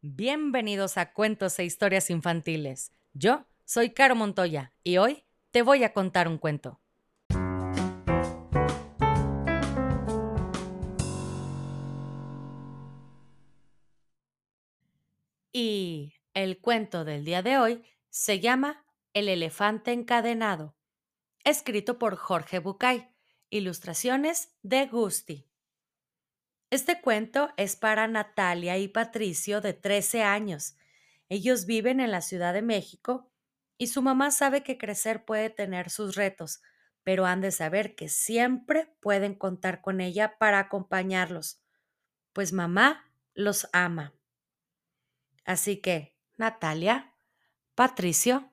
Bienvenidos a Cuentos e Historias Infantiles. Yo soy Caro Montoya y hoy te voy a contar un cuento. Y el cuento del día de hoy se llama El elefante encadenado, escrito por Jorge Bucay, ilustraciones de Gusti. Este cuento es para Natalia y Patricio de 13 años. Ellos viven en la Ciudad de México y su mamá sabe que crecer puede tener sus retos, pero han de saber que siempre pueden contar con ella para acompañarlos, pues mamá los ama. Así que, Natalia, Patricio,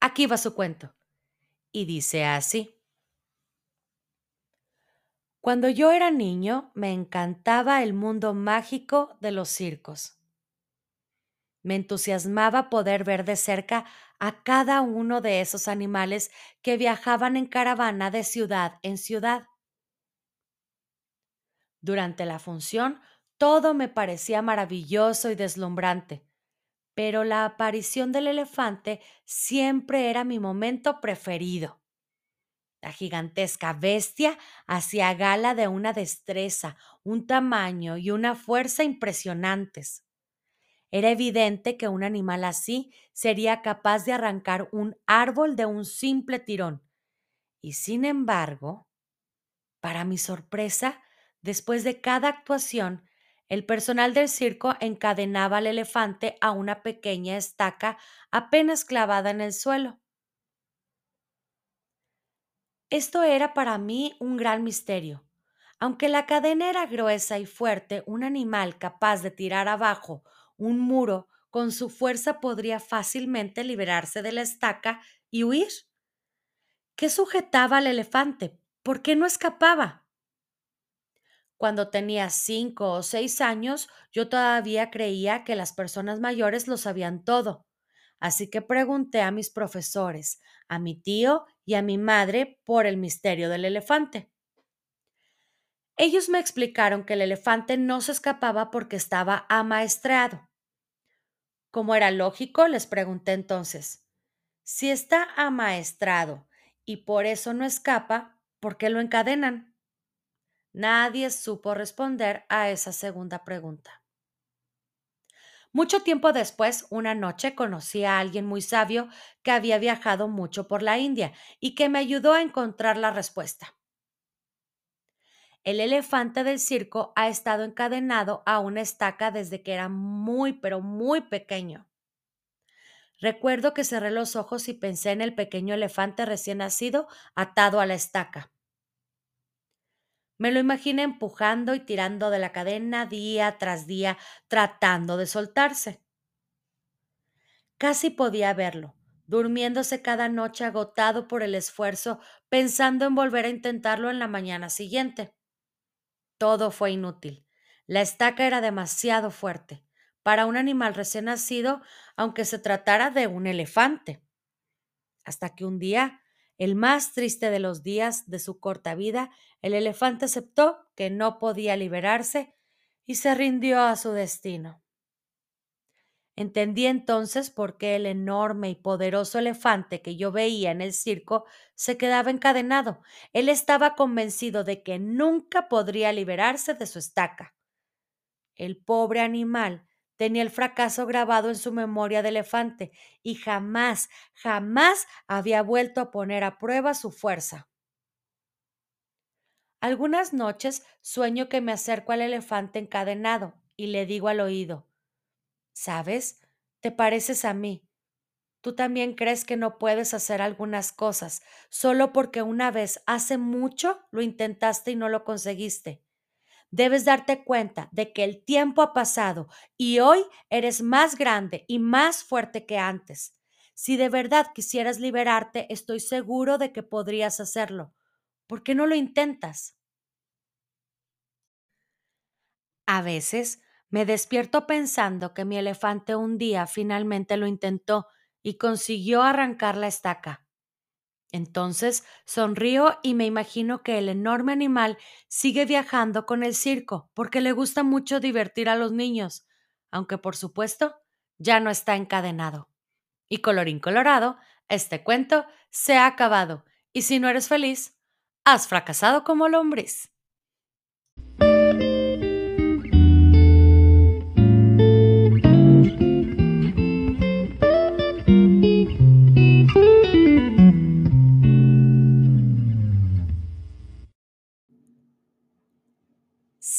aquí va su cuento. Y dice así. Cuando yo era niño me encantaba el mundo mágico de los circos. Me entusiasmaba poder ver de cerca a cada uno de esos animales que viajaban en caravana de ciudad en ciudad. Durante la función todo me parecía maravilloso y deslumbrante, pero la aparición del elefante siempre era mi momento preferido. La gigantesca bestia hacía gala de una destreza, un tamaño y una fuerza impresionantes. Era evidente que un animal así sería capaz de arrancar un árbol de un simple tirón. Y sin embargo, para mi sorpresa, después de cada actuación, el personal del circo encadenaba al elefante a una pequeña estaca apenas clavada en el suelo. Esto era para mí un gran misterio. Aunque la cadena era gruesa y fuerte, un animal capaz de tirar abajo un muro con su fuerza podría fácilmente liberarse de la estaca y huir. ¿Qué sujetaba al elefante? ¿Por qué no escapaba? Cuando tenía cinco o seis años, yo todavía creía que las personas mayores lo sabían todo. Así que pregunté a mis profesores, a mi tío y a mi madre por el misterio del elefante. Ellos me explicaron que el elefante no se escapaba porque estaba amaestrado. Como era lógico, les pregunté entonces, si está amaestrado y por eso no escapa, ¿por qué lo encadenan? Nadie supo responder a esa segunda pregunta. Mucho tiempo después, una noche conocí a alguien muy sabio que había viajado mucho por la India y que me ayudó a encontrar la respuesta. El elefante del circo ha estado encadenado a una estaca desde que era muy, pero muy pequeño. Recuerdo que cerré los ojos y pensé en el pequeño elefante recién nacido atado a la estaca. Me lo imaginé empujando y tirando de la cadena día tras día, tratando de soltarse. Casi podía verlo, durmiéndose cada noche agotado por el esfuerzo, pensando en volver a intentarlo en la mañana siguiente. Todo fue inútil. La estaca era demasiado fuerte para un animal recién nacido, aunque se tratara de un elefante. Hasta que un día el más triste de los días de su corta vida, el elefante aceptó que no podía liberarse y se rindió a su destino. Entendí entonces por qué el enorme y poderoso elefante que yo veía en el circo se quedaba encadenado. Él estaba convencido de que nunca podría liberarse de su estaca. El pobre animal Tenía el fracaso grabado en su memoria de elefante y jamás, jamás había vuelto a poner a prueba su fuerza. Algunas noches sueño que me acerco al elefante encadenado y le digo al oído, ¿sabes? Te pareces a mí. Tú también crees que no puedes hacer algunas cosas solo porque una vez hace mucho lo intentaste y no lo conseguiste debes darte cuenta de que el tiempo ha pasado y hoy eres más grande y más fuerte que antes. Si de verdad quisieras liberarte, estoy seguro de que podrías hacerlo. ¿Por qué no lo intentas? A veces me despierto pensando que mi elefante un día finalmente lo intentó y consiguió arrancar la estaca. Entonces sonrío y me imagino que el enorme animal sigue viajando con el circo porque le gusta mucho divertir a los niños. aunque por supuesto ya no está encadenado. Y colorín colorado, este cuento se ha acabado, y si no eres feliz, has fracasado como lombriz.